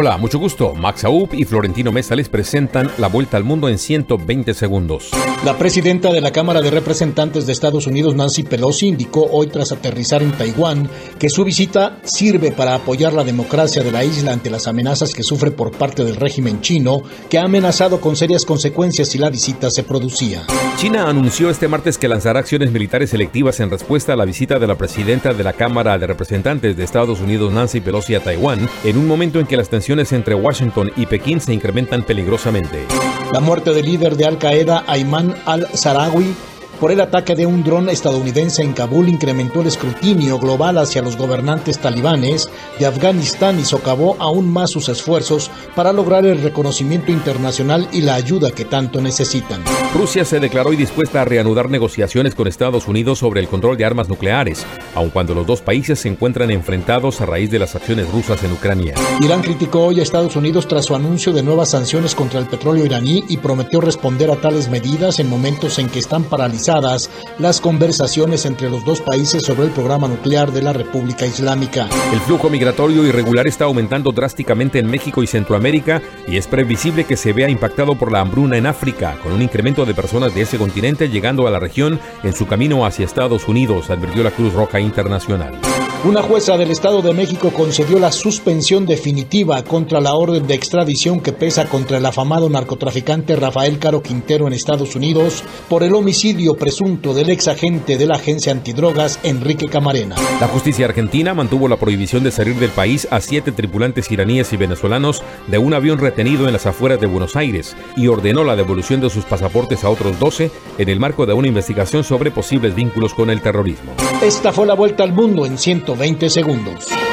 Hola, mucho gusto. Max Aub y Florentino Mesa les presentan la vuelta al mundo en 120 segundos. La presidenta de la Cámara de Representantes de Estados Unidos, Nancy Pelosi, indicó hoy tras aterrizar en Taiwán que su visita sirve para apoyar la democracia de la isla ante las amenazas que sufre por parte del régimen chino, que ha amenazado con serias consecuencias si la visita se producía. China anunció este martes que lanzará acciones militares selectivas en respuesta a la visita de la presidenta de la Cámara de Representantes de Estados Unidos, Nancy Pelosi, a Taiwán, en un momento en que las tensiones entre Washington y Pekín se incrementan peligrosamente. La muerte del líder de Al Qaeda, Ayman al-Sarawi, por el ataque de un dron estadounidense en Kabul incrementó el escrutinio global hacia los gobernantes talibanes de Afganistán y socavó aún más sus esfuerzos para lograr el reconocimiento internacional y la ayuda que tanto necesitan. Rusia se declaró dispuesta a reanudar negociaciones con Estados Unidos sobre el control de armas nucleares, aun cuando los dos países se encuentran enfrentados a raíz de las acciones rusas en Ucrania. Irán criticó hoy a Estados Unidos tras su anuncio de nuevas sanciones contra el petróleo iraní y prometió responder a tales medidas en momentos en que están paralizados las conversaciones entre los dos países sobre el programa nuclear de la República Islámica. El flujo migratorio irregular está aumentando drásticamente en México y Centroamérica y es previsible que se vea impactado por la hambruna en África, con un incremento de personas de ese continente llegando a la región en su camino hacia Estados Unidos, advirtió la Cruz Roja Internacional. Una jueza del Estado de México concedió la suspensión definitiva contra la orden de extradición que pesa contra el afamado narcotraficante Rafael Caro Quintero en Estados Unidos por el homicidio presunto del ex agente de la agencia antidrogas Enrique Camarena. La justicia argentina mantuvo la prohibición de salir del país a siete tripulantes iraníes y venezolanos de un avión retenido en las afueras de Buenos Aires y ordenó la devolución de sus pasaportes a otros 12 en el marco de una investigación sobre posibles vínculos con el terrorismo. Esta fue la vuelta al mundo en 120 segundos.